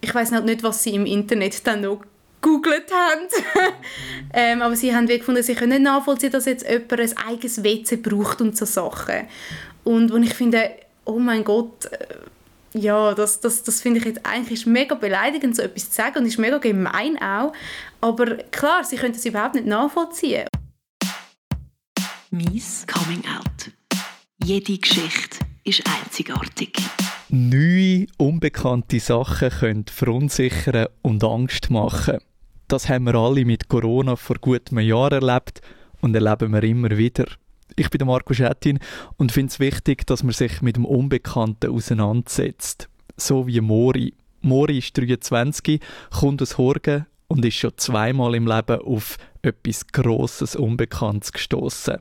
ich weiß halt nicht, was sie im Internet dann noch gegoogelt haben. ähm, aber sie haben gefunden, sie können nicht nachvollziehen, dass jetzt jemand ein eigenes WC braucht und so Sachen. Und wo ich finde, oh mein Gott, äh, ja, das, das, das finde ich jetzt eigentlich ist mega beleidigend, so etwas zu sagen und ist mega gemein auch. Aber klar, sie können das überhaupt nicht nachvollziehen. Mies Coming Out. Jede Geschichte ist einzigartig. Neue, unbekannte Sachen können verunsichern und Angst machen. Das haben wir alle mit Corona vor gut einem Jahr erlebt und erleben wir immer wieder. Ich bin Marco Schettin und finde es wichtig, dass man sich mit dem Unbekannten auseinandersetzt. So wie Mori. Mori ist 23, kommt aus Horgen und ist schon zweimal im Leben auf etwas Grosses, Unbekanntes gestoßen.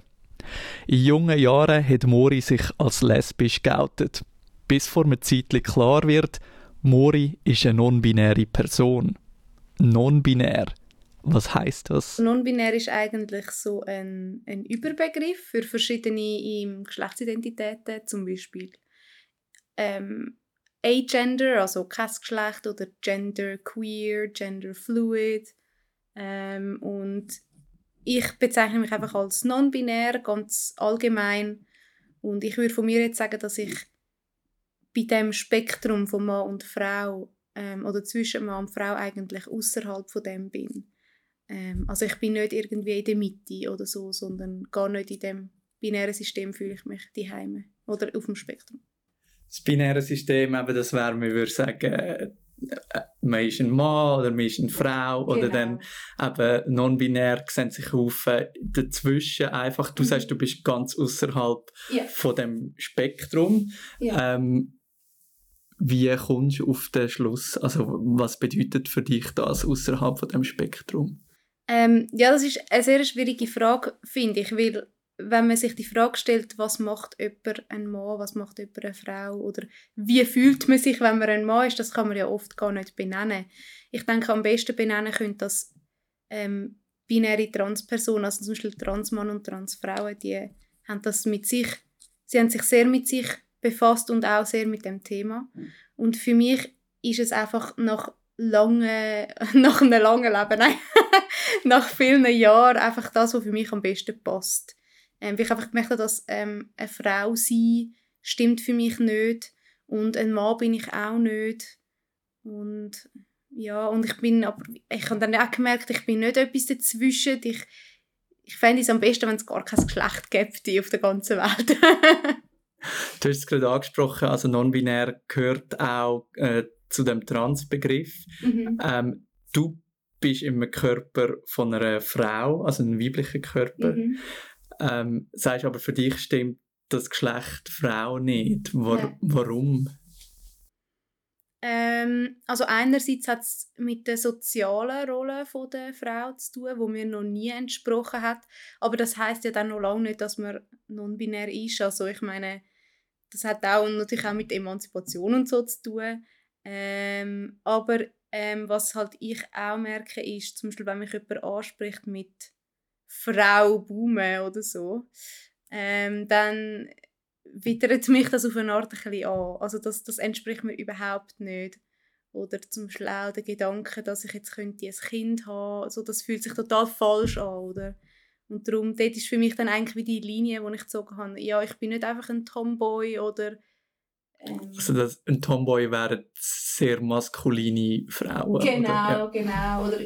In jungen Jahren hat Mori sich als lesbisch geoutet. Bis vor einer Zeit klar wird, Mori ist eine non-binäre Person. Non-binär. Was heißt das? Non-binär ist eigentlich so ein, ein Überbegriff für verschiedene Geschlechtsidentitäten, zum Beispiel ähm, Agender, also kein Geschlecht, oder Gender Queer, Gender Fluid. Ähm, und ich bezeichne mich einfach als non-binär, ganz allgemein. Und ich würde von mir jetzt sagen, dass ich bei dem Spektrum von Mann und Frau ähm, oder zwischen Mann und Frau eigentlich außerhalb von dem bin. Ähm, also ich bin nicht irgendwie in der Mitte oder so, sondern gar nicht in dem binären System fühle ich mich daheim oder auf dem Spektrum. Das binäre System, eben, das wäre, man würde sagen, äh, man ist ein Mann oder man ist eine Frau genau. oder dann eben non-binär sehen sich auf dazwischen einfach. Du mhm. sagst, du bist ganz außerhalb yeah. von dem Spektrum. Yeah. Ähm, wie kommst du auf den Schluss? Also was bedeutet für dich das außerhalb von dem Spektrum? Ähm, ja, das ist eine sehr schwierige Frage, finde ich, weil wenn man sich die Frage stellt, was macht jemand ein Mann, was macht jemand eine Frau oder wie fühlt man sich, wenn man ein Mann ist, das kann man ja oft gar nicht benennen. Ich denke, am besten benennen können das ähm, binäre Transpersonen, also zum Beispiel Transmann und Transfrauen, die haben das mit sich, sie haben sich sehr mit sich befasst und auch sehr mit dem Thema. Und für mich ist es einfach nach lange, nach einem langen Leben, nein, nach vielen Jahren einfach das, was für mich am besten passt. Ähm, weil ich einfach gemerkt habe, dass ähm, eine Frau sein stimmt für mich nicht und ein Mann bin ich auch nicht. Und ja, und ich bin, aber ich habe dann auch gemerkt, ich bin nicht etwas dazwischen. Ich, ich fände es am besten, wenn es gar kein Geschlecht gäbe auf der ganzen Welt. du hast es gerade angesprochen, also non-binär gehört auch äh, zu dem Trans-Begriff. Mhm. Ähm, du bist im Körper von einer Frau, also einem weiblichen Körper. Mhm. Ähm, sagst aber, für dich stimmt das Geschlecht Frau nicht. War, ja. Warum? Ähm, also einerseits hat es mit der sozialen Rolle von der Frau zu tun, wo mir noch nie entsprochen hat. Aber das heißt ja dann noch lange nicht, dass man non-binär ist. Also ich meine, das hat auch natürlich auch mit Emanzipation und so zu tun. Ähm, aber ähm, was halt ich auch merke, ist zum Beispiel, wenn mich jemand anspricht mit Frau Baume oder so, ähm, dann wittert mich das auf eine Art ein bisschen an. Also das, das entspricht mir überhaupt nicht. Oder zum Beispiel auch der Gedanke, dass ich jetzt könnte ein Kind haben also das fühlt sich total falsch an. Oder? Und darum, dort ist für mich dann eigentlich wie die Linie, wo ich gezogen habe, ja, ich bin nicht einfach ein Tomboy oder ähm, also das, ein Tomboy wären sehr maskuline Frauen. Genau, oder? Ja. genau. Oder,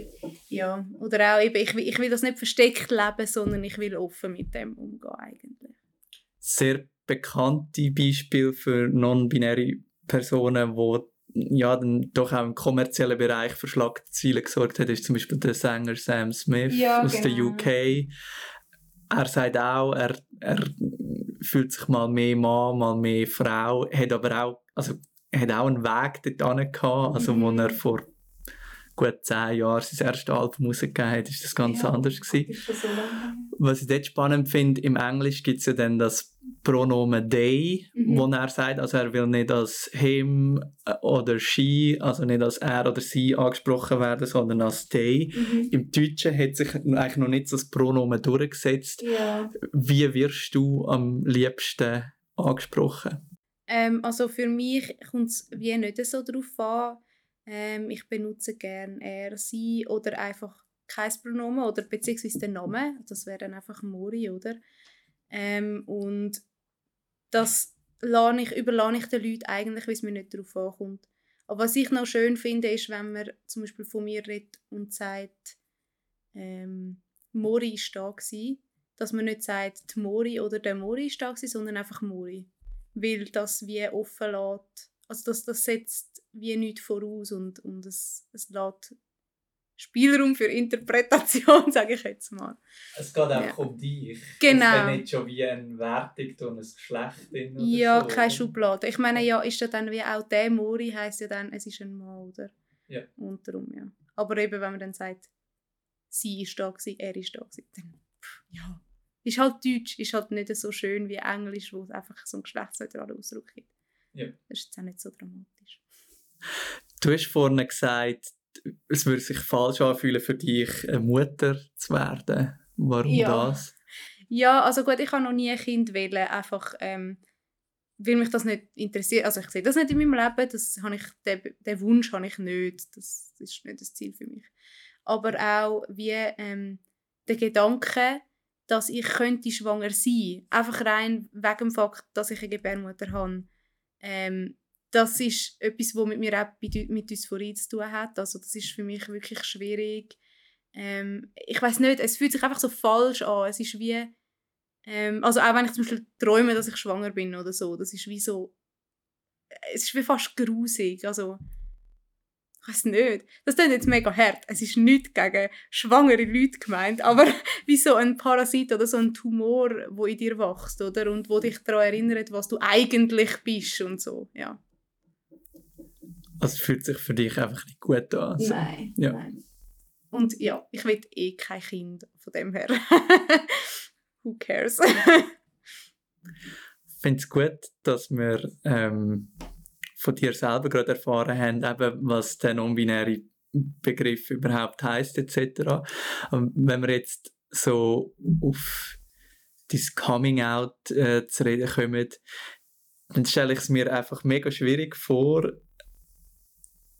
ja. oder auch eben, ich, ich will das nicht versteckt leben, sondern ich will offen mit dem umgehen eigentlich. Sehr bekannte Beispiele für non-binäre Personen, die ja, dann doch auch im kommerziellen Bereich für Schlagzeilen gesorgt hat, ist zum Beispiel der Sänger Sam Smith ja, aus genau. der UK. Er sagt auch, er, er fühlt sich mal mehr Mann, mal mehr Frau, hat aber auch, also hat auch einen Weg dorthin gehabt, also mhm. wo er vor gut zehn Jahren sein erstes Album rausgegeben hat, ist das ganz ja, anders gewesen. So Was ich dort spannend finde, im Englisch gibt es ja dann das Pronomen they, mhm. wo er sagt, also er will nicht als him äh, oder she, also nicht als er oder sie angesprochen werden, sondern als they. Mhm. Im Deutschen hat sich eigentlich noch nicht so das Pronomen durchgesetzt. Ja. Wie wirst du am liebsten angesprochen? Ähm, also für mich kommt es wie nicht so darauf an, Ähm, ich benutze gerne er, sie oder einfach kein Pronomen oder beziehungsweise den Namen. Das wäre dann einfach Mori, oder? Ähm, und das lade ich, überlasse ich den Leuten eigentlich, weil es mir nicht darauf ankommt. Aber was ich noch schön finde, ist, wenn man zum Beispiel von mir redet und sagt, ähm, Mori ist da gewesen, dass man nicht sagt, die Mori oder der Mori ist da gewesen, sondern einfach Mori. Weil das wie offen lässt, also das, das setzt wie nichts voraus und, und es, es lässt Spielraum für Interpretation, sage ich jetzt mal. Es geht einfach ja. um dich. Genau. Es nicht schon wie eine Wertung und ein Geschlecht drin Ja, so. keine Schublade. Ich meine, ja, ist ja dann wie auch der Mori heisst ja dann, es ist ein Mann, oder? Ja. Und darum, ja. Aber eben, wenn man dann sagt, sie ist da gewesen, er ist da gewesen, dann, pff, ja. Ist halt Deutsch, ist halt nicht so schön wie Englisch, wo es einfach so einen geschlechtsneutralen Ausdruck gibt. Ja. Das ist jetzt auch nicht so dramatisch. Du hast vorhin gesagt, es würde sich falsch anfühlen für dich, eine Mutter zu werden. Warum Ja. das? Ja, also gut, ich habe noch nie ein Kind wählen, einfach ähm, weil mich das nicht interessiert. Also ich sehe das nicht in meinem Leben, das habe ich, den, den Wunsch habe ich nicht, das ist nicht das Ziel für mich. Aber auch wie ähm, der Gedanke, dass ich könnte schwanger sein, einfach rein wegen dem Fakt, dass ich eine Gebärmutter habe, ähm, das ist etwas, was mit mir auch mit Dysphorie zu tun hat. Also das ist für mich wirklich schwierig. Ähm, ich weiß nicht, es fühlt sich einfach so falsch an. Es ist wie, ähm, also auch wenn ich zum Beispiel träume, dass ich schwanger bin oder so, das ist wie so, es ist wie fast grusig. Also ich weiß nicht. Das klingt jetzt mega hart. Es ist nicht gegen schwangere Leute gemeint, aber wie so ein Parasit oder so ein Tumor, wo in dir wächst, oder? Und wo dich daran erinnert, was du eigentlich bist und so, ja. Also es fühlt sich für dich einfach nicht gut an. So. Nein, Ja. nein. Und ja, ich will eh kein Kind von dem her. Who cares? Ich finde es gut, dass wir ähm, von dir selber gerade erfahren haben, eben, was der non-binäre Begriff überhaupt heißt etc. Und wenn wir jetzt so auf dieses Coming Out äh, zu reden kommen, dann stelle ich es mir einfach mega schwierig vor.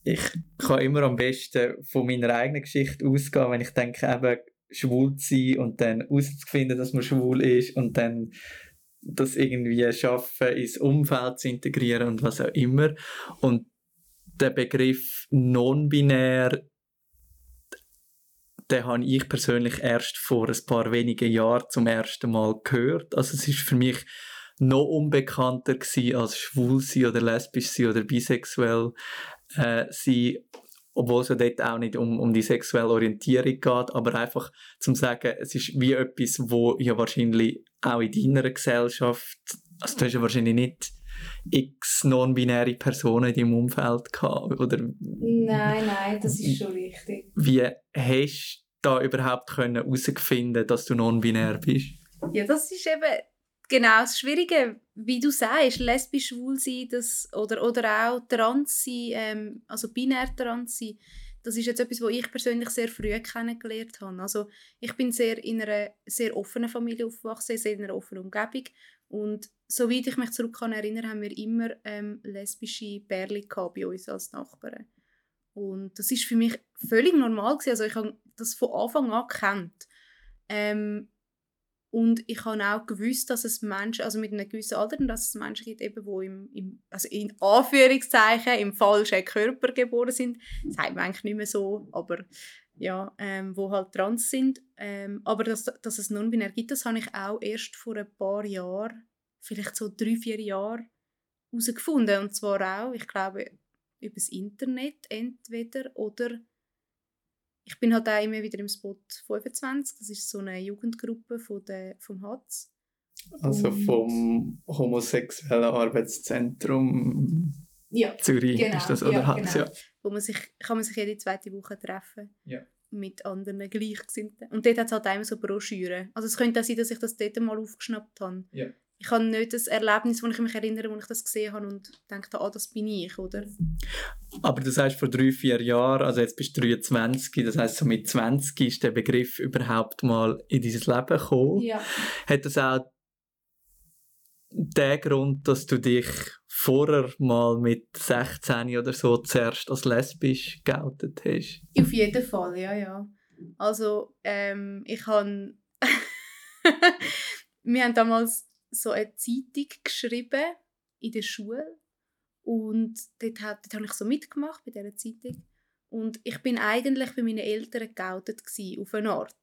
Ich kann immer am besten von meiner eigenen Geschichte ausgehen, wenn ich denke, eben schwul zu sein und dann herauszufinden, dass man schwul ist und dann das irgendwie schaffen, ins Umfeld zu integrieren und was auch immer. Und der Begriff non-binär, den habe ich persönlich erst vor ein paar wenigen Jahren zum ersten Mal gehört. Also es ist für mich noch unbekannter gewesen als schwul sein oder lesbisch sein oder bisexuell äh, sein, obwohl es ja dort auch nicht um, um die sexuelle Orientierung geht, aber einfach zum sagen, es ist wie etwas, wo ja wahrscheinlich auch in deiner Gesellschaft, also du hast ja wahrscheinlich nicht x non-binäre Personen in deinem Umfeld gehabt, oder Nein, nein, das ist schon richtig. wie hast du da überhaupt können herausfinden, dass du non-binär bist? Ja, das ist eben genau das Schwierige, wie du sagst, lesbisch, schwul sein, das, oder, oder auch trans sein, ähm, also binär trans sein, das ist jetzt etwas, was ich persönlich sehr früh kennengelernt habe. Also ich bin sehr in einer sehr offenen Familie aufgewachsen, sehr in einer offenen Umgebung und soweit ich mich zurück kann erinnern, haben wir immer ähm, lesbische gehabt bei uns als Nachbarn. Und das ist für mich völlig normal gewesen. Also ich habe das von Anfang an gekannt. Ähm, und ich habe auch gewusst, dass es Menschen, also mit einem gewissen Alter, dass es Menschen gibt, eben, die im, im, also in Anführungszeichen im falschen Körper geboren sind. Das sagt man eigentlich nicht mehr so, aber ja, ähm, wo halt trans sind. Ähm, aber dass, dass es non-binär gibt, das habe ich auch erst vor ein paar Jahren, vielleicht so drei, vier Jahren, herausgefunden. Und zwar auch, ich glaube, über das Internet entweder oder ich bin halt auch immer wieder im Spot 25, das ist so eine Jugendgruppe von der, vom HATZ. Also Und- vom homosexuellen Arbeitszentrum Ja, Zürich Genau, ist das, oder? ja, Hat's, genau. ja. wo man sich, kann man sich jede zweite Woche treffen. Ja. Mit anderen Gleichgesinnten. Und dort hat es halt auch immer so Broschüren. Also es könnte auch sein, dass ich das dort mal aufgeschnappt habe. Ja. Ich habe nicht das Erlebnis, wo ich mich erinnere, wo ich das gesehen habe und dachte, ah, das bin ich, oder? Aber du sagst vor drei, vier Jahren, also jetzt bist du 23, das heisst so mit 20 ist der Begriff überhaupt mal in dein Leben gekommen. Ja. Hat das auch den Grund, dass du dich vorher mal mit 16 oder so zuerst als lesbisch geoutet hast? Auf jeden Fall, ja, ja. Also, ähm, ich habe... Wir haben damals so eine Zeitung geschrieben in der Schule und dort, hat, dort habe ich so mitgemacht bei dieser Zeitung. Und ich bin eigentlich bei meinen Eltern geoutet auf eine Art.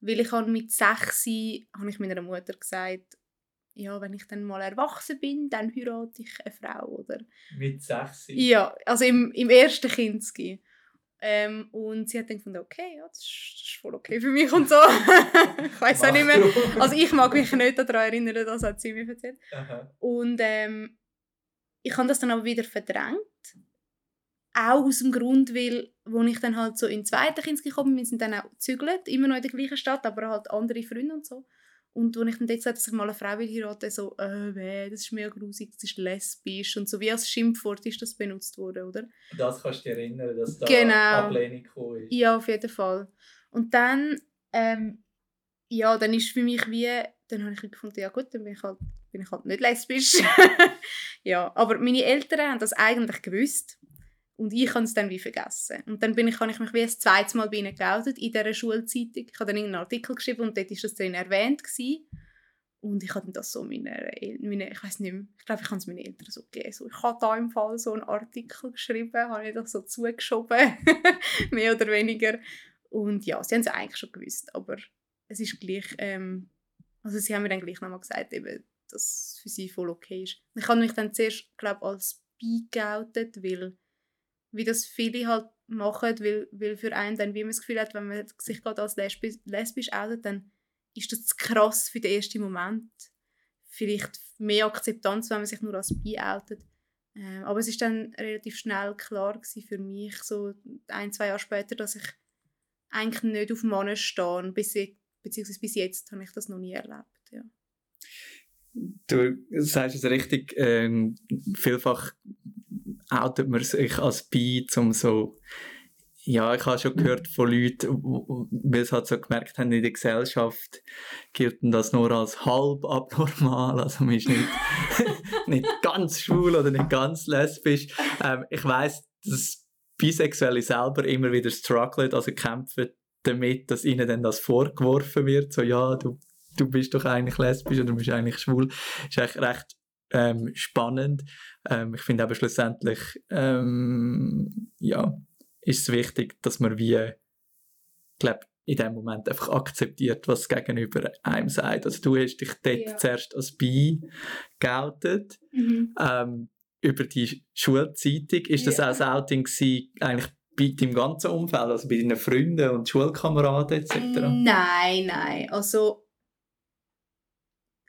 Weil ich habe mit sechs habe ich meiner Mutter gesagt, ja, wenn ich dann mal erwachsen bin, dann heirate ich eine Frau, oder? Mit sechs? Ja, also im, im ersten Kindesgehen. Ähm, und sie hat dann gefunden, okay, ja, das ist, voll okay für mich und so. ich weiß auch nicht mehr. Also ich mag mich nicht daran erinnern, das hat sie mir erzählt. Aha. Und ähm, ich habe das dann aber wieder verdrängt. Auch aus dem Grund, weil, als ich dann halt so in den zweiten Kind gekommen bin, wir sind dann auch gezügelt, immer noch in der gleichen Stadt, aber halt andere Freunde und so. Und als ich dann gesagt dass ich mal eine Frau will heiraten, so, äh, weh, das ist mir grusig, das ist lesbisch und so wie als Schimpfwort ist das benutzt worden, oder? Das kannst du dir erinnern, dass da genau. Ablehnung gekommen ist. Ja, auf jeden Fall. Und dann, ähm, ja, dann ist für mich wie, dann habe ich gefunden, ja gut, dann bin ich halt, bin ich halt nicht lesbisch. ja, aber meine Eltern haben das eigentlich gewusst. Und ich habe es dann wie vergessen. Und dann bin ich, habe ich mich wie ein zweites Mal bei ihnen geoutet in dieser Schulzeitung. Ich habe dann einen Artikel geschrieben und dort war das drin erwähnt. Gewesen. Und ich habe das so meine, meine ich weiß nicht mehr, ich glaube, ich habe es meinen Eltern so gegeben. So, ich habe da im Fall so einen Artikel geschrieben, habe ich das so zugeschoben, mehr oder weniger. Und ja, sie haben es eigentlich schon gewusst, aber es ist gleich, ähm, also sie haben mir dann gleich nochmal gesagt, eben, dass es für sie voll okay ist. Ich habe mich dann zuerst, glaube als bi geoutet, weil wie das viele halt machen, weil, weil für einen dann, wie man das Gefühl hat, wenn man sich gerade als lesbisch, lesbisch outet, dann ist das zu krass für den ersten Moment. Vielleicht mehr Akzeptanz, wenn man sich nur als bi outet. Ähm, aber es ist dann relativ schnell klar für mich, so ein, zwei Jahre später, dass ich eigentlich nicht auf Männer stehe. Bis, beziehungsweise bis jetzt habe ich das noch nie erlebt. Ja. Du sagst es richtig, äh, vielfach outet man sich als bi, um so ja, ich habe schon gehört von Leuten, weil sie halt so gemerkt haben, in der Gesellschaft gilt das nur als halb abnormal, also man ist nicht, nicht ganz schwul oder nicht ganz lesbisch. Ähm, ich weiß, dass Bisexuelle selber immer wieder strugglen, also kämpfen damit, dass ihnen dann das vorgeworfen wird, so ja, du, du bist doch eigentlich lesbisch oder du bist eigentlich schwul. Das ist eigentlich recht ähm, spannend. Ähm, ich finde aber schlussendlich, ähm, ja, ist es wichtig, dass man wie, glaube in dem Moment einfach akzeptiert, was gegenüber einem sagt. Also du hast dich dort ja. zuerst als bi geoutet. Mhm. Ähm, über die Schulzeitung. Ist das ja. auch ein Outing gewesen, eigentlich bei deinem ganzen Umfeld, also bei deinen Freunden und Schulkameraden etc.? Nein, nein. Also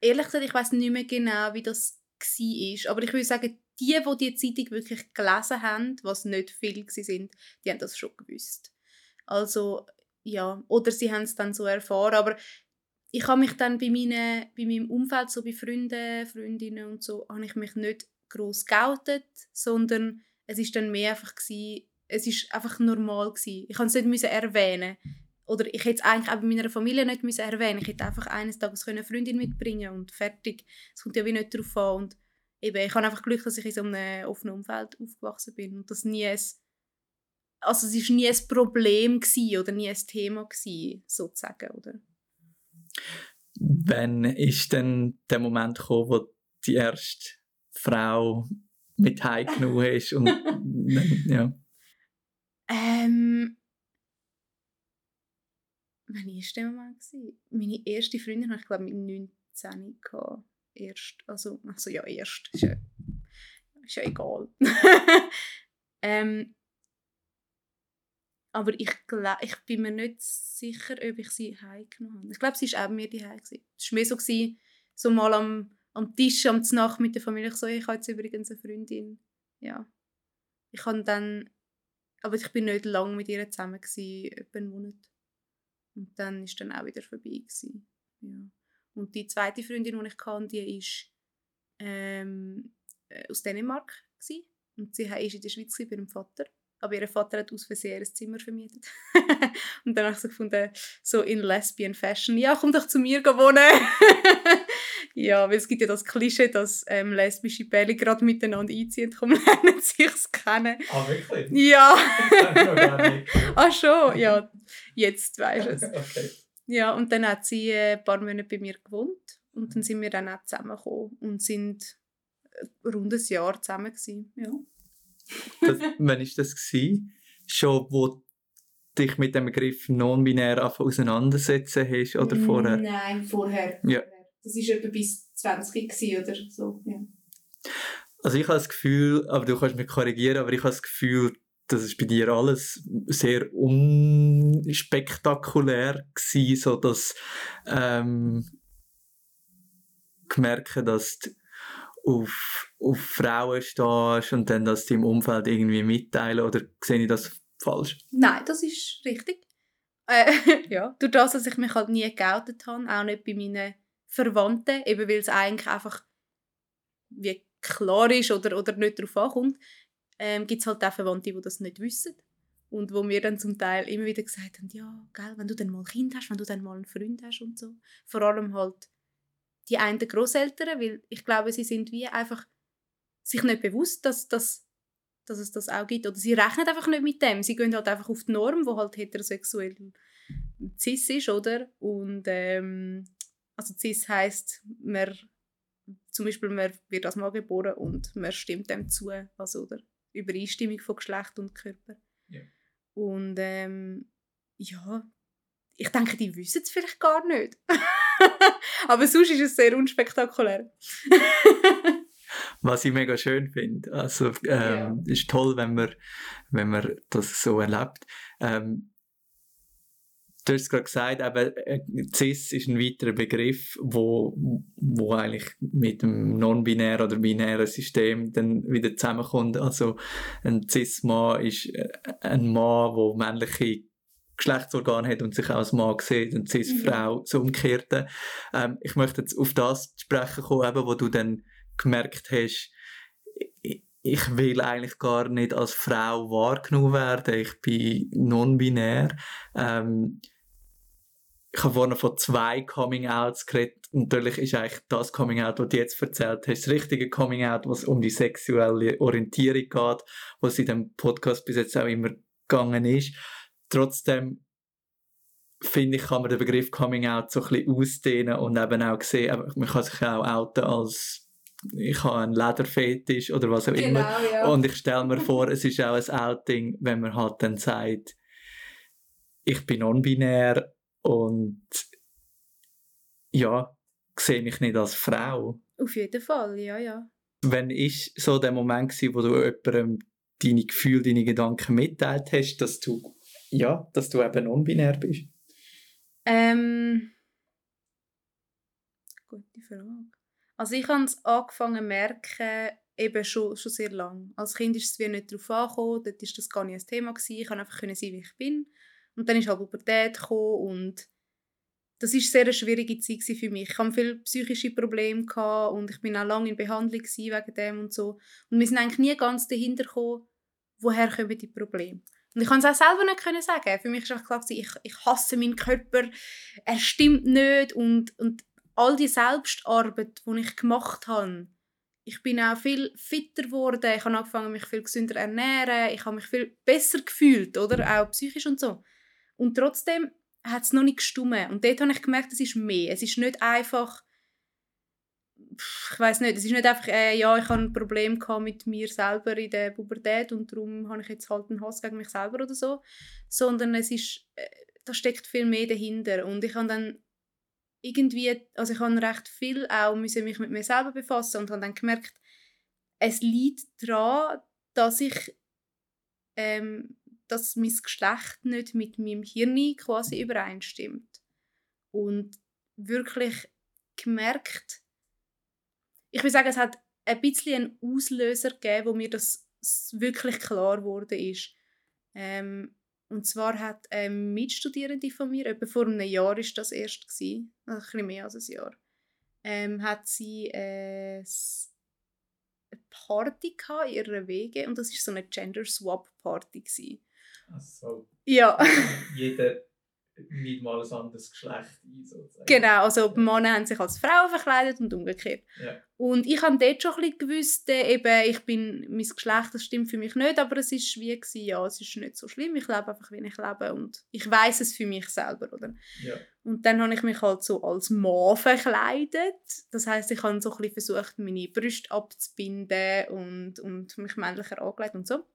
ehrlich gesagt, ich weiß nicht mehr genau, wie das war. Aber ich würde sagen, die, die die Zeitung wirklich gelesen haben, was nicht viel sind, die haben das schon gewusst. Also, ja, oder sie haben es dann so erfahren, aber ich habe mich dann bei, meine, bei meinem Umfeld, so bei Freunden, Freundinnen und so, habe ich mich nicht groß geoutet, sondern es ist dann mehr einfach gewesen, es ist einfach normal gewesen. Ich musste es nicht erwähnen oder ich hätte es eigentlich auch bei meiner Familie nicht müssen erwähnen Ich hätte einfach eines Tages eine Freundin mitbringen und fertig. Es kommt ja wie nicht darauf an. Und eben, ich habe einfach Glück, dass ich in so einem offenen Umfeld aufgewachsen bin und das nie ein, also es ist nie ein Problem oder nie ein Thema gewesen, sozusagen, oder? Wann ist denn der Moment gekommen, wo die erste Frau mit heimgenommen ist und ja? Ähm, Wann war der Moment? Meine erste Freundin hatte ich glaube mit 19 gehabt. Erst, also, also ja, erst. Ist ja, ist ja egal. ähm, aber ich, glaub, ich bin mir nicht sicher, ob ich sie heimgenommen habe. Ich glaube, sie war auch mir die Es war mehr so, gewesen, so mal am, am Tisch, am Nacht mit der Familie. Ich so, ich habe jetzt übrigens eine Freundin. Ja. Ich habe dann, aber ich bin nicht lange mit ihr zusammen gewesen, etwa einen Monat. Und dann war dann auch wieder vorbei. Gewesen. Ja. Und die zweite Freundin, die ich hatte, die ist ähm, äh, aus Dänemark. Gewesen. Und sie war in der Schweiz bei ihrem Vater. Aber ihr Vater hat aus Versehen ein Zimmer vermietet. und dann habe ich so gefunden, so in Lesbian Fashion, ja, komm doch zu mir wohnen. Ja, weil es gibt ja das Klischee, dass ähm, lesbische Pärchen gerade miteinander einziehen, kommen lernen sich's kennen. Ah, wirklich? Ja. Ah schon, ja. Jetzt weisst du es. Okay. Ja, und dann hat sie äh, ein paar Monate bei mir gewohnt und dann sind wir dann auch zusammengekommen und sind äh, rund ein Jahr zusammen gewesen. Ja. Das, wann war das? Gewesen? Schon, wo du dich mit dem Begriff non-binär auseinandersetzen hast oder vorher? Nein, vorher. Ja. Das war etwa bis 20 gewesen oder so. Ja. Also ich habe das Gefühl, aber du kannst mich korrigieren, aber ich habe das Gefühl, das ist bei dir alles sehr unspektakulär gewesen, so dass ähm, gemerkt, dass du auf, auf Frauen stehst und dann das deinem Umfeld irgendwie mitteilen oder sehe ich das falsch? Nein, das ist richtig. Äh, ja, durch das, dass ich mich halt nie geoutet habe, auch nicht bei meinen Verwandten, eben weil es eigentlich einfach wie klar ist oder, oder nicht darauf ankommt, ähm, gibt es halt auch Verwandte, die das nicht wissen. Und wo mir dann zum Teil immer wieder gesagt haben, ja, gell, wenn du dann mal ein Kind hast, wenn du dann mal einen Freund hast und so. Vor allem halt die einen Großeltern, weil ich glaube, sie sind wie einfach sich nicht bewusst, dass, dass, dass es das auch gibt. Oder sie rechnen einfach nicht mit dem. Sie gehen halt einfach auf die Norm, wo halt heterosexuell cis ist, oder? Und ähm, also cis heisst, man, zum Beispiel man wird als Mann geboren und man stimmt dem zu, also oder Übereinstimmung von Geschlecht und Körper. Ja. Und ähm, ja, ich denke, die wissen es vielleicht gar nicht. Aber sonst ist es sehr unspektakulär. Was ich mega schön finde. Also, ähm, Ja. ist toll, wenn man, wenn man das so erlebt. Ähm, du hast gerade gesagt, eben, äh, CIS ist ein weiterer Begriff, wo, wo eigentlich mit dem non-binären oder binären System dann wieder zusammenkommt. Also ein CIS-Mann ist äh, ein Mann, der männliche Geschlechtsorgane hat und sich auch als Mann sieht, und CIS-Frau, so umgekehrte. Ähm, ich möchte jetzt auf das sprechen kommen, eben, wo du dann gemerkt hast, ich- ich will eigentlich gar nicht als Frau wahrgenommen werden, ich bin non-binär. Ähm, ich habe vorhin von zwei Coming-Outs geredet. Natürlich ist eigentlich das Coming-Out, das du jetzt erzählt hast, das richtige Coming-Out, was um die sexuelle Orientierung geht, was in dem Podcast bis jetzt auch immer gegangen ist. Trotzdem finde ich, kann man den Begriff Coming Out so ein bisschen ausdehnen und eben auch sehen, man kann sich auch outen als ich habe einen Lederfetisch oder was auch immer. Genau, ja. Und ich stelle mir vor, es ist auch ein Outing, wenn man halt dann sagt, ich bin non-binär und ja, sehe mich nicht als Frau. Auf jeden Fall, ja, ja. Wenn ist so der Moment gewesen, wo du jemandem deine Gefühle, deine Gedanken mitteilt hast, dass du ja, dass du eben non-binär bist? Ähm, gute Frage. Also ich habe es angefangen zu merken, eben schon, schon sehr lange. Als Kind ist es wie nicht darauf angekommen, dort ist das gar nicht ein Thema gewesen. Ich konnte einfach können sein, wie ich bin. Und dann ist halt Pubertät gekommen und das ist sehr eine schwierige Zeit für mich. Ich hatte viele psychische Probleme und ich bin auch lange in Behandlung wegen dem und so. Und wir sind eigentlich nie ganz dahinter gekommen, woher kommen die Probleme. Und ich kann es auch selber nicht können sagen. Für mich war klar, ich, ich hasse meinen Körper, er stimmt nicht und, und all die Selbstarbeit, die ich gemacht habe, ich bin auch viel fitter geworden, ich habe angefangen, mich viel gesünder zu ernähren, ich habe mich viel besser gefühlt, oder? Auch psychisch und so. Und trotzdem hat es noch nicht gestummen. Und dort habe ich gemerkt, es ist mehr. Es ist nicht einfach, ich weiß nicht, es ist nicht einfach, äh, ja, ich habe ein Problem mit mir selber in der Pubertät und darum habe ich jetzt halt einen Hass gegen mich selber oder so, sondern es ist, äh, da steckt viel mehr dahinter. Und ich habe dann irgendwie, also ich habe recht viel auch müssen mich mit mir selber befassen und habe dann gemerkt, es liegt daran, dass ich ähm, dass mein Geschlecht nicht mit meinem Hirn quasi übereinstimmt. Und wirklich gemerkt, ich will sagen, es hat ein bisschen einen Auslöser gegeben, wo mir das wirklich klar ist. Ähm, und zwar hat eine Mitstudierende von mir, etwa vor einem Jahr ist das erst gewesen, also ein bisschen mehr als ein Jahr, ähm, hat sie äh, eine Party in ihrer Wege und das ist so eine Gender Swap Party gewesen. Also, Ja. jeder nicht mal ein anderes Geschlecht ein. Sozusagen. Genau, also die Männer haben sich als Frauen verkleidet und umgekehrt. Ja. Und ich habe dort schon ein bisschen gewusst, äh, eben, ich bin, mein Geschlecht, das stimmt für mich nicht, aber es ist wie gewesen, ja, es ist nicht so schlimm, ich lebe einfach, wie ich lebe und ich weiß es für mich selber, oder? Ja. Und dann habe ich mich halt so als Mann verkleidet. Das heißt, ich habe so ein bisschen versucht, meine Brüste abzubinden und, und mich männlicher angelegt und so.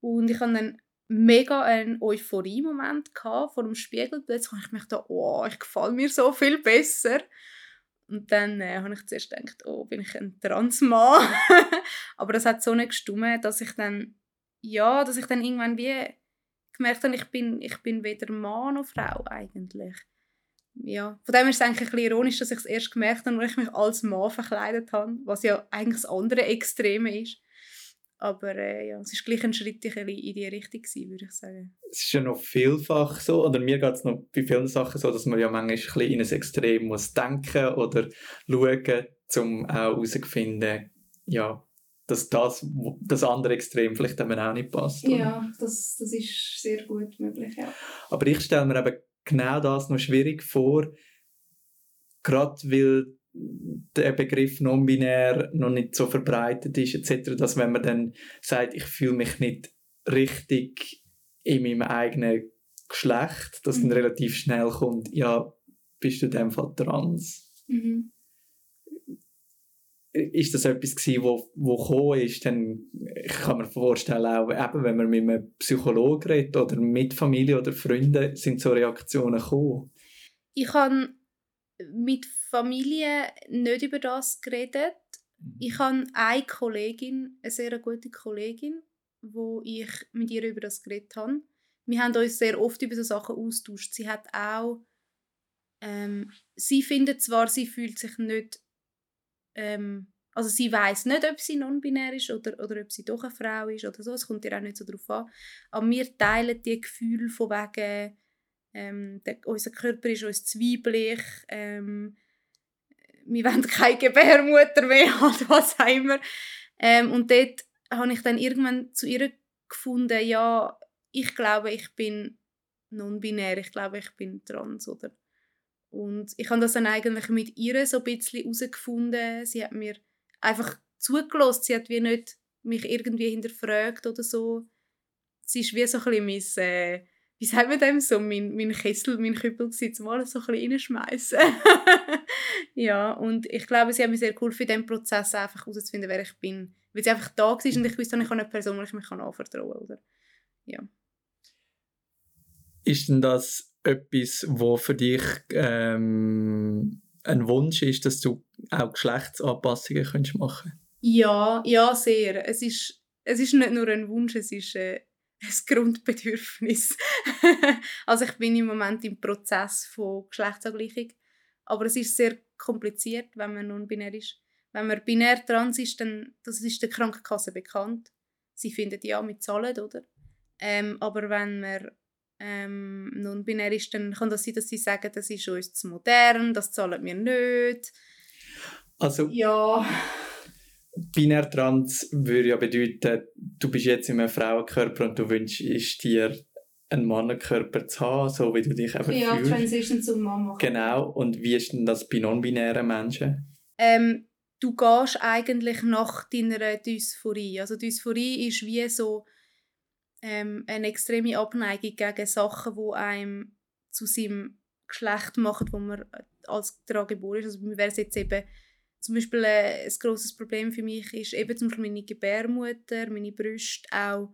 Und ich habe dann mega einen Euphorie-Moment vor dem Spiegel. Plötzlich habe ich mich oh, ich gefalle mir so viel besser. Und dann äh, habe ich zuerst gedacht, oh, bin ich ein Transmann? Aber das hat so nicht gestummt, dass ich dann, ja, dass ich dann irgendwann wie gemerkt habe, ich bin, ich bin weder Mann noch Frau eigentlich. Ja, von dem ist es eigentlich ein bisschen ironisch, dass ich es erst gemerkt habe, als ich mich als Mann verkleidet habe, was ja eigentlich das andere Extreme ist. Aber äh, ja, es war gleich ein Schritt in die Richtung, gewesen, würde ich sagen. Es ist ja noch vielfach so, oder mir geht es noch bei vielen Sachen so, dass man ja manchmal ein bisschen in ein Extrem muss denken oder schauen, um auch herauszufinden, ja, dass das, das andere Extrem vielleicht eben auch nicht passt. Oder? Ja, das, das ist sehr gut möglich, ja. Aber ich stelle mir eben genau das noch schwierig vor, gerade weil der Begriff non-binär noch nicht so verbreitet ist, etc., dass wenn man dann sagt, ich fühle mich nicht richtig in meinem eigenen Geschlecht, dass mhm. dann relativ schnell kommt, ja, bist du in dem Fall trans? Mhm. Ist das etwas gewesen, wo, wo gekommen ist, dann ich kann mir vorstellen, auch eben, wenn man mit einem Psychologen redet oder mit Familie oder Freunden, sind so Reaktionen gekommen? Ich habe mit Familie nicht über das geredet. Mhm. Ich habe eine Kollegin, eine sehr gute Kollegin, wo ich mit ihr über das geredet habe. Wir haben uns sehr oft über so Sachen austauscht. Sie hat auch, ähm, sie findet zwar, sie fühlt sich nicht, ähm, also sie weiß nicht, ob sie non-binär ist oder, oder ob sie doch eine Frau ist oder so. Es kommt ihr auch nicht so drauf an. Aber wir teilen die Gefühle von wegen, ähm, der, unser Körper ist uns zweiblich, ähm, wir wollen keine Gebärmutter mehr haben, was immer. Ähm, und dort habe ich dann irgendwann zu ihr gefunden, ja, ich glaube, ich bin non-binär, ich glaube, ich bin trans, oder? Und ich habe das dann eigentlich mit ihr so ein bisschen herausgefunden. Sie hat mir einfach zugelassen, sie hat wie nicht mich irgendwie hinterfragt oder so. Sie ist wie so ein bisschen mein, äh, wie sagt man dem, so mein, mein Kessel, mein Küppel zum alles so ein bisschen reinschmeißen. ja, und ich glaube, sie hat mir sehr geholfen, in diesem Prozess einfach herauszufinden, wer ich bin. Weil sie einfach da war und ich wusste, ich habe eine Person, die ich mich anvertrauen kann. Oder? Ja. Ist denn das etwas, wo für dich ähm, ein Wunsch ist, dass du auch Geschlechtsanpassungen könntest machen Ja, ja, sehr. Es ist, es ist nicht nur ein Wunsch, es ist äh, ein Grundbedürfnis. also ich bin im Moment im Prozess von Geschlechtsangleichung, aber es ist sehr kompliziert, wenn man non-binär ist. Wenn man binär trans ist, dann das ist der Krankenkasse bekannt. Sie findet ja mit Zahlen, oder? Ähm, aber wenn man ähm, non-binär ist, dann kann das sein, dass sie sagen, das ist uns zu modern, das zahlen wir nicht. Also, ja binär trans würde ja bedeuten, du bist jetzt in einem Frauenkörper und du wünschst dir einen Mannenkörper zu haben, so wie du dich eben ja, fühlst. Ja, Transition zum Mann machen. Genau. Und wie ist denn das bei non-binären Menschen? Ähm, du gehst eigentlich nach deiner Dysphorie. Also Dysphorie ist wie so ähm, eine extreme Abneigung gegen Sachen, die einem zu seinem Geschlecht machen, wo man als daran geboren ist. Also mir wäre es jetzt eben zum Beispiel äh, ein grosses Problem für mich ist eben zum Beispiel meine Gebärmutter, meine Brüste, auch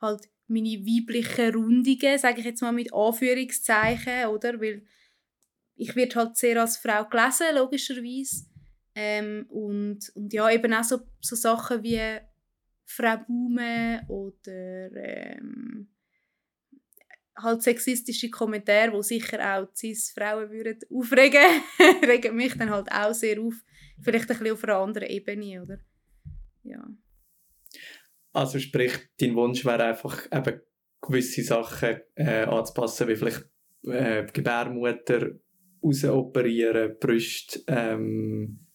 halt meine weiblichen Rundungen, sage ich jetzt mal mit Anführungszeichen, oder? Weil ich werde halt sehr als Frau gelesen, logischerweise. Ähm, und, und ja, eben auch so, so Sachen wie Frau Baume oder ähm, halt sexistische Kommentare, die sicher auch cis-Frauen würden aufregen, regen mich dann halt auch sehr auf. Vielleicht ein bisschen auf einer anderen Ebene, oder? Ja. Also sprich, dein Wunsch wäre einfach eben gewisse Sachen äh, anzupassen, wie vielleicht äh, Gebärmutter rausoperieren, Brüste ähm,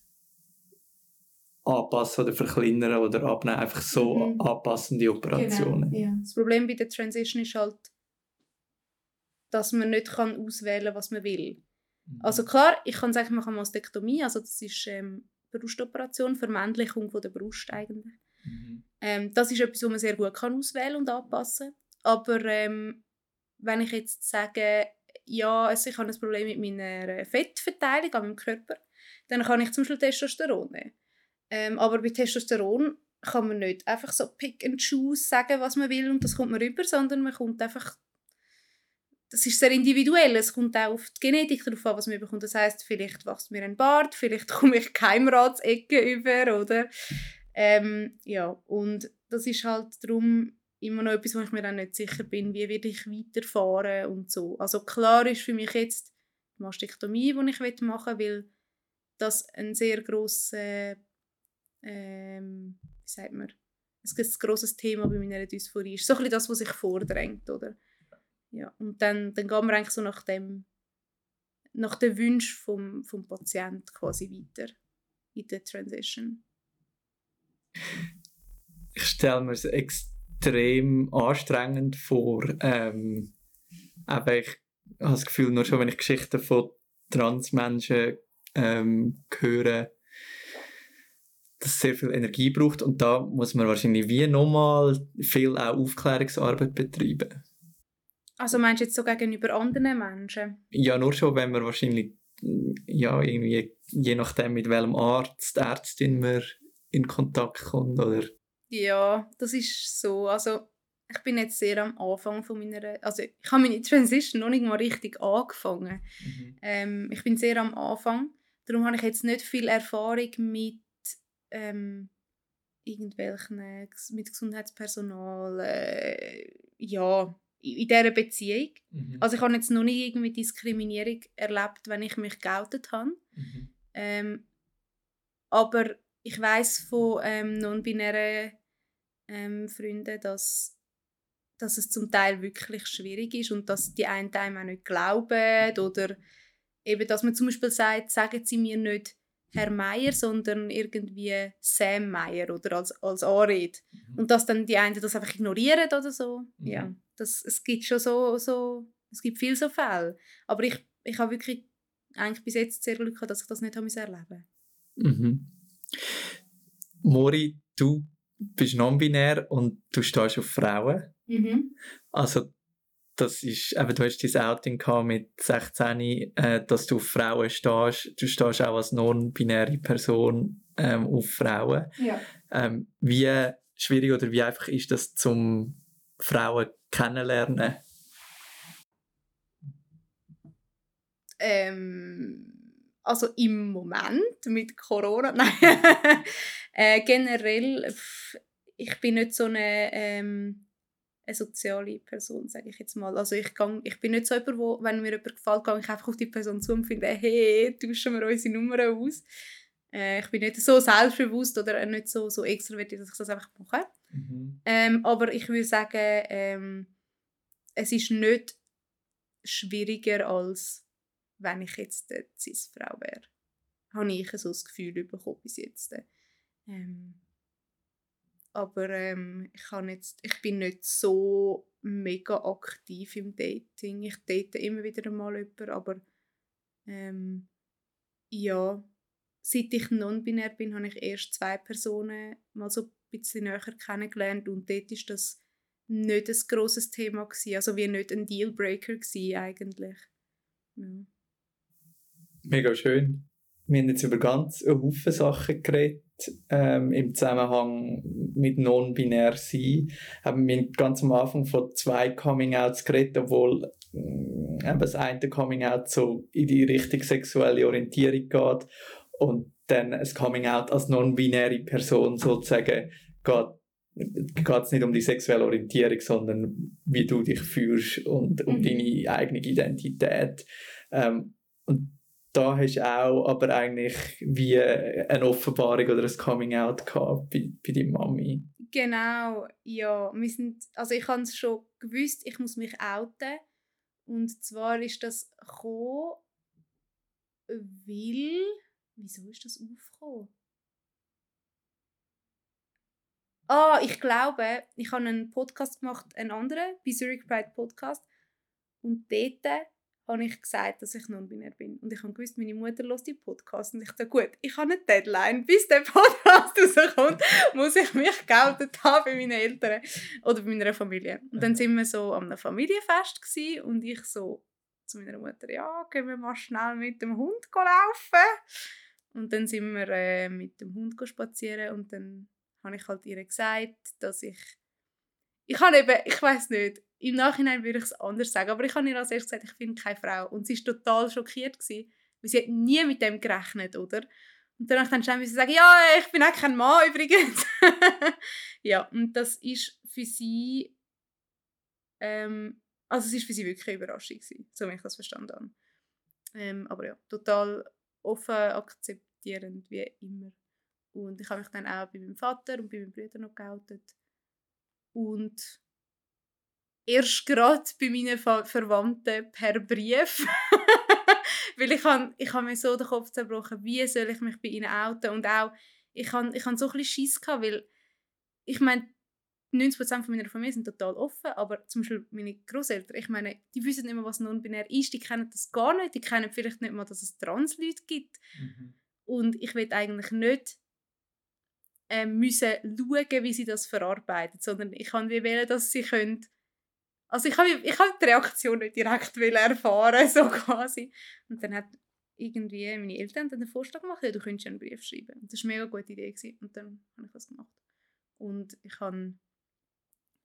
anpassen oder verkleinern oder abnehmen, einfach so mhm. anpassende Operationen. Genau, ja. Das Problem bei der Transition ist halt, dass man nicht kann auswählen kann, was man will. Mhm. Also klar, ich kann sagen, man kann Mastektomie, also das ist ähm, Brustoperation, Vermännlichung von der Brust eigentlich. Mhm. Ähm, das ist etwas, was man sehr gut kann auswählen und anpassen Aber ähm, wenn ich jetzt sage, ja, also ich habe ein Problem mit meiner Fettverteilung an meinem Körper, dann kann ich zum Beispiel Testosteron nehmen. Ähm, aber bei Testosteron kann man nicht einfach so pick and choose sagen, was man will und das kommt man rüber, sondern man kommt einfach das ist sehr individuell. Es kommt auch auf die Genetik darauf an, was man bekommt. Das heißt, vielleicht wächst mir ein Bart, vielleicht komme ich Keimratsecke über, oder? Ähm, ja, und das ist halt darum immer noch etwas, wo ich mir dann nicht sicher bin, wie werde ich weiterfahren und so. Also klar ist für mich jetzt die Mastektomie, die ich machen will, weil das ein sehr grosses, ähm, wie sagt man, ein grosses Thema bei meiner Dysphorie ist. So ein bisschen das, was sich vordrängt, oder? Ja, und dann, dann gehen wir eigentlich so nach dem nach den Wünschen vom, vom Patienten quasi weiter in der Transition. Ich stelle mir es extrem anstrengend vor. Ähm, aber ich habe das Gefühl, nur schon wenn ich Geschichten von Transmenschen ähm, höre, dass es sehr viel Energie braucht und da muss man wahrscheinlich wie nochmal viel auch Aufklärungsarbeit betreiben. Also meinst du jetzt so gegenüber anderen Menschen? Ja, nur schon, wenn man wahrscheinlich, ja, irgendwie, je nachdem, mit welchem Arzt, Ärztin man in Kontakt kommt, oder? Ja, das ist so. Also, ich bin jetzt sehr am Anfang von meiner, also ich habe meine Transition noch nicht mal richtig angefangen. Mhm. Ähm, ich bin sehr am Anfang. Darum habe ich jetzt nicht viel Erfahrung mit ähm, irgendwelchen, mit Gesundheitspersonal, äh, ja, in dieser Beziehung. Mhm. Also ich habe jetzt noch nie irgendwie Diskriminierung erlebt, wenn ich mich geoutet habe. Mhm. Ähm, aber ich weiß von ähm, non-binären ähm, Freunden, dass, dass es zum Teil wirklich schwierig ist und dass die einen einem auch nicht glauben oder eben, dass man zum Beispiel sagt, sagen Sie mir nicht Herr Meier, sondern irgendwie Sam Meier oder als, als Anrede. Mhm. Und dass dann die einen das einfach ignorieren oder so. Mhm. Ja, das, es gibt schon so, so, es gibt viel so Fälle. Aber ich, ich habe wirklich eigentlich bis jetzt sehr Glück gehabt, dass ich das nicht habe erleben mhm. Mori, du bist non-binär und du stehst auf Frauen. Mhm. Also das ist, eben, du hast dein Outing mit 16, äh, dass du auf Frauen stehst. Du stehst auch als non-binäre Person ähm, auf Frauen. Ja. Ähm, wie schwierig oder wie einfach ist das zum Frauen kennenlernen? Ähm, also im Moment mit Corona, nein. äh, generell, ich bin nicht so eine ähm, eine soziale Person, sage ich jetzt mal. Also ich, gang, ich bin nicht so jemand, wo, wenn mir jemand gefällt, gehe ich einfach auf die Person zu und finde, hey, tauschen wir unsere Nummer aus. Äh, ich bin nicht so selbstbewusst oder nicht so, so extrovertiert, dass ich das einfach mache. Mhm. Ähm, aber ich würde sagen, ähm, es ist nicht schwieriger, als wenn ich jetzt eine Cis-Frau wäre. Habe ich so das Gefühl bekommen bis jetzt. Ähm, aber ähm, ich, jetzt, ich bin nicht so mega aktiv im Dating. Ich date immer wieder mal jemanden, aber ähm, ja, seit ich non-binär bin, habe ich erst zwei Personen mal so ein bisschen näher kennengelernt und dort war das nicht ein grosses Thema gewesen, also wie nicht ein Dealbreaker gewesen, eigentlich. Ja. Mega schön. Wir haben jetzt über ganz viele Sachen geredet ähm, im Zusammenhang mit non-binär sein. Haben wir ganz am Anfang von zwei Coming-outs geredet, obwohl äh, das eine Coming-out so in die richtige sexuelle Orientierung geht und dann ein Coming-out als non-binäre Person sozusagen geht geht es nicht um die sexuelle Orientierung, sondern wie du dich fühlst und um mhm. deine eigene Identität. Ähm, und da hast du auch aber eigentlich wie eine Offenbarung oder ein Coming-out gehabt bei, bei deiner Mami. Genau, ja. Wir sind, also ich habe es schon gewusst, ich muss mich outen. Und zwar ist das gekommen, weil... Wieso ist das aufgekommen? Ah, ich glaube, ich habe einen Podcast gemacht, einen anderen, bei Zurich Pride Podcast. Und dort habe ich gesagt, dass ich non-binär bin. Und ich habe gewusst, meine Mutter hört die Podcast. Und ich dachte, gut, ich habe eine Deadline. Bis der Podcast rauskommt, muss ich mich geoutet haben bei meinen Eltern oder bei meiner Familie. Und dann sind wir so an einem Familienfest gewesen, und ich so zu meiner Mutter, ja, gehen wir mal schnell mit dem Hund laufen. Und dann sind wir äh, mit dem Hund spazieren und dann habe ich halt ihr gesagt, dass ich ich habe eben, ich weiß nicht, im Nachhinein würde ich es anders sagen, aber ich habe ihr als erstes gesagt, ich finde keine Frau. Und sie war total schockiert, gewesen, weil sie hat nie mit dem gerechnet, oder? Und dann musste ich dann sagen, ja, ich bin auch kein Mann übrigens. ja, und das ist für sie, ähm, also es ist für sie wirklich eine Überraschung gewesen, so wie ich das verstanden habe. Ähm, aber ja, total offen, akzeptierend, wie immer. Und ich habe mich dann auch bei meinem Vater und bei meinen Brüdern noch geoutet. Und erst gerade bei meinen Ver Verwandten per Brief. Weil ich habe ich hab mir so den Kopf zerbrochen, wie soll ich mich bei ihnen outen. Und auch, ich habe ich hab so ein bisschen Schiss gehabt, weil ich meine, 90% von meiner Familie sind total offen, aber zum Beispiel meine Großeltern, ich meine, die wissen nicht mehr, was non-binär ist, die kennen das gar nicht, die kennen vielleicht nicht mal, dass es Trans-Leute gibt. Mhm. Und ich will eigentlich nicht äh, müssen schauen, wie sie das verarbeiten, sondern ich kann wie wählen, dass sie können also ich habe ich hab die Reaktion nicht direkt erfahren, so quasi. Und dann hat irgendwie meine Eltern dann den Vorschlag gemacht, ja, du könntest einen Brief schreiben. Und das war eine mega gute Idee. Gewesen. Und dann habe ich das gemacht. Und ich habe,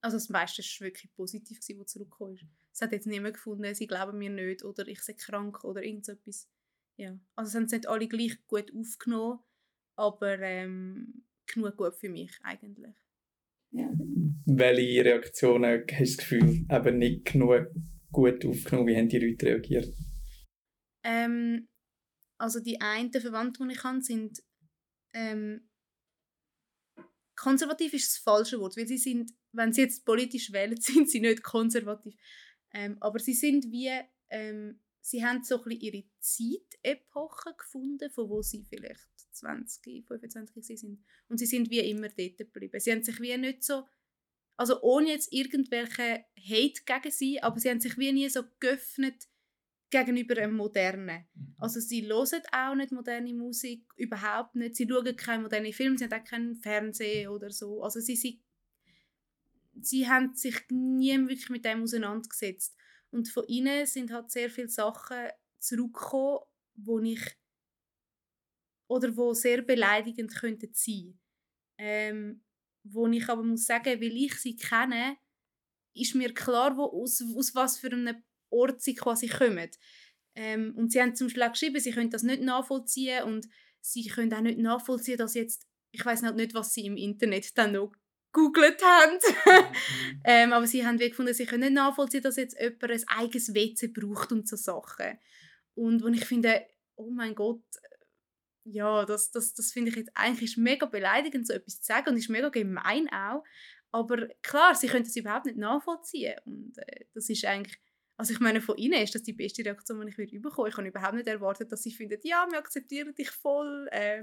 also das meiste war wirklich positiv, was zurückgekommen ist. Es hat jetzt niemand gefunden, sie glauben mir nicht oder ich sei krank oder irgendetwas. Ja. Also es haben es nicht alle gleich gut aufgenommen, aber ähm, genug gut für mich eigentlich. Ja. Welche Reaktionen hast du das Gefühl, eben nicht genug gut aufgenommen? Wie haben die Leute reagiert? Ähm, also die einen Verwandten, die ich habe, sind ähm, konservativ ist das falsche Wort, weil sie sind, wenn sie jetzt politisch wählen, sind sie nicht konservativ. Ähm, aber sie sind wie, ähm, sie haben so ein bisschen ihre Zeitepoche gefunden, von wo sie vielleicht 20, 25 sind. Und sie sind wie immer dort geblieben. Sie haben sich wie nicht so, also ohne jetzt irgendwelche Hate gegen sie, aber sie haben sich wie nie so geöffnet gegenüber einem Modernen. Mhm. Also sie hören auch nicht moderne Musik, überhaupt nicht. Sie schauen keine modernen Filme, sie haben auch keinen Fernsehen oder so. Also sie, sie, sie haben sich nie wirklich mit dem auseinandergesetzt. Und von ihnen sind halt sehr viele Sachen zurückgekommen, wo ich oder wo sehr beleidigend könnten sein. Ähm, wo ich aber muss sagen, weil ich sie kenne, ist mir klar, wo, aus, aus was für einem Ort sie quasi kommen. Ähm, und sie haben zum auch geschrieben, sie können das nicht nachvollziehen und sie können auch nicht nachvollziehen, dass jetzt, ich weiß halt nicht, was sie im Internet dann noch googelt haben. Mhm. ähm, aber sie haben wie gefunden, sie können nicht nachvollziehen, dass jetzt jemand ein eigenes WC braucht und so Sachen. Und wo ich finde, oh mein Gott, ja, das, das, das finde ich jetzt eigentlich ist mega beleidigend, so etwas zu sagen und ist mega gemein auch. Aber klar, sie können das überhaupt nicht nachvollziehen. Und äh, das ist eigentlich, also ich meine, von ihnen ist das die beste Reaktion, die ich würde bekommen. Ich habe überhaupt nicht erwartet, dass sie finden, ja, wir akzeptieren dich voll, äh,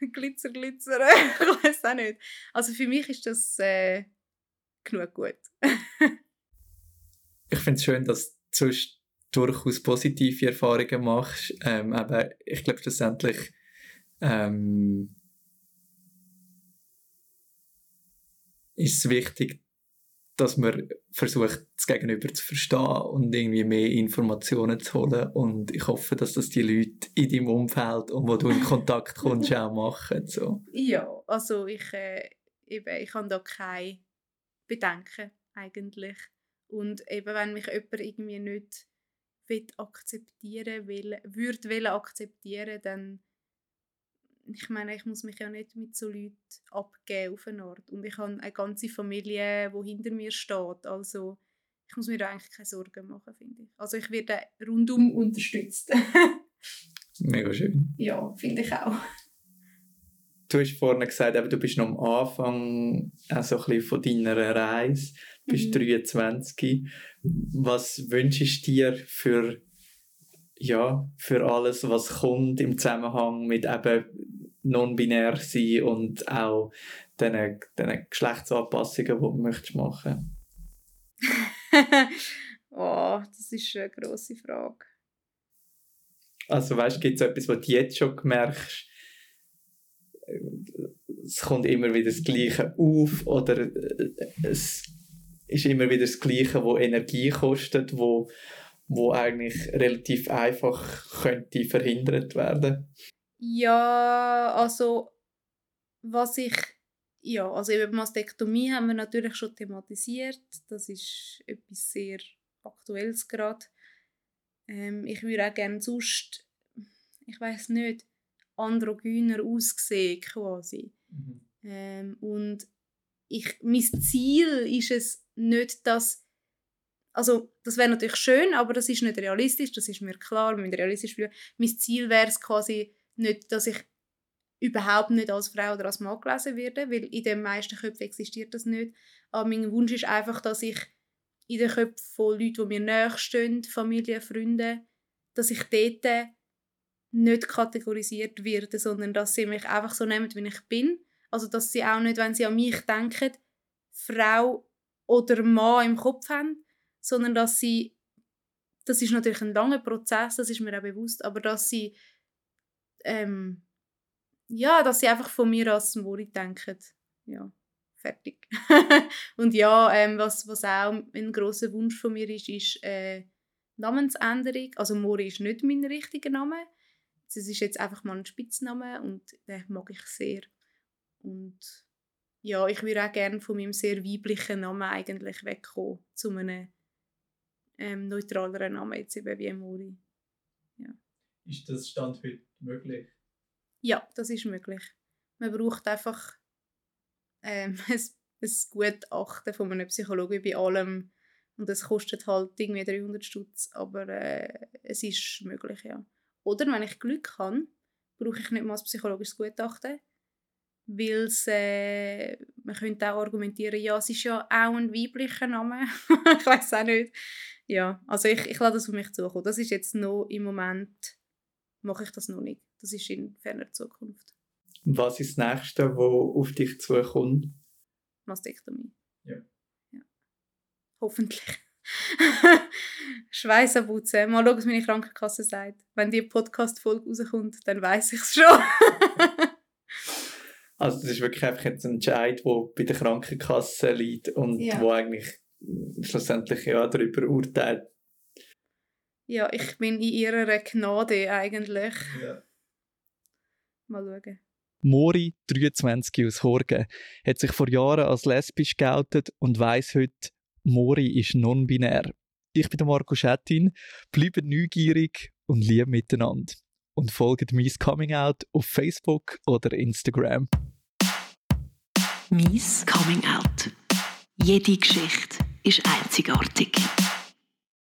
Glitzer, Glitzer, ich weiß auch nicht. Also für mich ist das äh, genug gut. ich finde es schön, dass du durchaus positive Erfahrungen machst. Ähm, aber ich glaube schlussendlich ähm, ist es wichtig, dass man versucht, das Gegenüber zu verstehen und irgendwie mehr Informationen zu holen. Und ich hoffe, dass das die Leute in deinem Umfeld und wo du in Kontakt kommst, auch machen. So. Ja, also ich, äh, eben, ich habe da keine Bedenken eigentlich. Und eben, wenn mich jemand irgendwie nicht akzeptieren will, würde akzeptieren, dann ich meine, ich muss mich ja nicht mit so Leuten abgeben auf eine Art. Und ich habe eine ganze Familie, die hinter mir steht. Also ich muss mir da eigentlich keine Sorgen machen, finde ich. Also ich werde rundum unterstützt. Mega schön. Ja, finde ich auch. Du hast vorhin gesagt, du bist noch am Anfang auch so ein bisschen von deiner Reise. Du bist mhm. 23. Was wünschst du dir für ja, für alles, was kommt im Zusammenhang mit eben non-binär sein und auch diesen, diesen Geschlechtsanpassungen, die du möchtest machen Oh, das ist eine grosse Frage. Also weißt du, gibt es etwas, was du jetzt schon gemerkt es kommt immer wieder das Gleiche auf oder äh, es ist immer wieder das Gleiche, wo Energie kostet, wo, wo eigentlich relativ einfach könnte verhindert werden. Ja, also was ich ja, also eben Mastektomie haben wir natürlich schon thematisiert. Das ist etwas sehr Aktuelles gerade. Ähm, ich würde auch gerne sonst, ich weiß nicht, androgyner aussehen quasi. Mhm. Ähm, und ich, mein Ziel ist es nicht, dass also das wäre natürlich schön, aber das ist nicht realistisch, das ist mir klar, wir realistisch bleiben. Mein Ziel wäre es quasi nicht, dass ich überhaupt nicht als Frau oder als Mann gelesen werde, weil in den meisten Köpfen existiert das nicht. Aber mein Wunsch ist einfach, dass ich in den Köpfen von Leuten, die mir näher stehen, Familie, Freunde, dass ich dort nicht kategorisiert werde, sondern dass sie mich einfach so nehmen, wie ich bin. Also dass sie auch nicht, wenn sie an mich denken, Frau oder Mann im Kopf haben, sondern dass sie, das ist natürlich ein langer Prozess, das ist mir auch bewusst, aber dass sie ähm, ja, dass sie einfach von mir als Mori denken. Ja, fertig. und ja, ähm, was, was auch ein großer Wunsch von mir ist, ist äh, Namensänderung. Also Mori ist nicht mein richtiger Name. Es ist jetzt einfach mal ein Spitzname und den mag ich sehr. Und ja, ich würde auch gerne von meinem sehr weiblichen Namen eigentlich wegkommen zu einem ähm, neutraleren Namen, jetzt eben wie Mori. Ja. Ist das Stand heute möglich? Ja, das ist möglich. Man braucht einfach ähm, ein, ein Gutachten von einem Psychologen bei allem. Und das kostet halt irgendwie 300 Stutz, aber äh, es ist möglich, ja. Oder wenn ich Glück habe, brauche ich nicht mal ein psychologisches Gutachten, weil äh, man könnte auch argumentieren, ja, es ist ja auch ein weiblicher Name. ich weiß auch nicht. Ja, also ich, ich lasse das auf mich zukommen. Das ist jetzt noch im Moment, mache ich das noch nicht. Das ist in ferner Zukunft. Was ist das Nächste, was auf dich zukommt? Mastektomie. Ja. ja. Hoffentlich. Schweiß abputzen. Mal schauen, was meine Krankenkasse sagt. Wenn die Podcast-Folge rauskommt, dann weiß ich es schon. also das ist wirklich einfach jetzt ein Entscheid, der bei der Krankenkasse liegt und ja. wo eigentlich schlussendlich ja darüber urteilt. Ja, ich bin in ihrer Gnade eigentlich. Ja. Mal schauen. Mori, 23 aus Horgen, hat sich vor Jahren als lesbisch geoutet und weiß heute, Mori ist non-binär. Ich bin Marco Schettin, bleibt neugierig und lieb miteinander. Und folgt mein Coming Out auf Facebook oder Instagram. Mies Coming Out. Jede Geschichte ist einzigartig.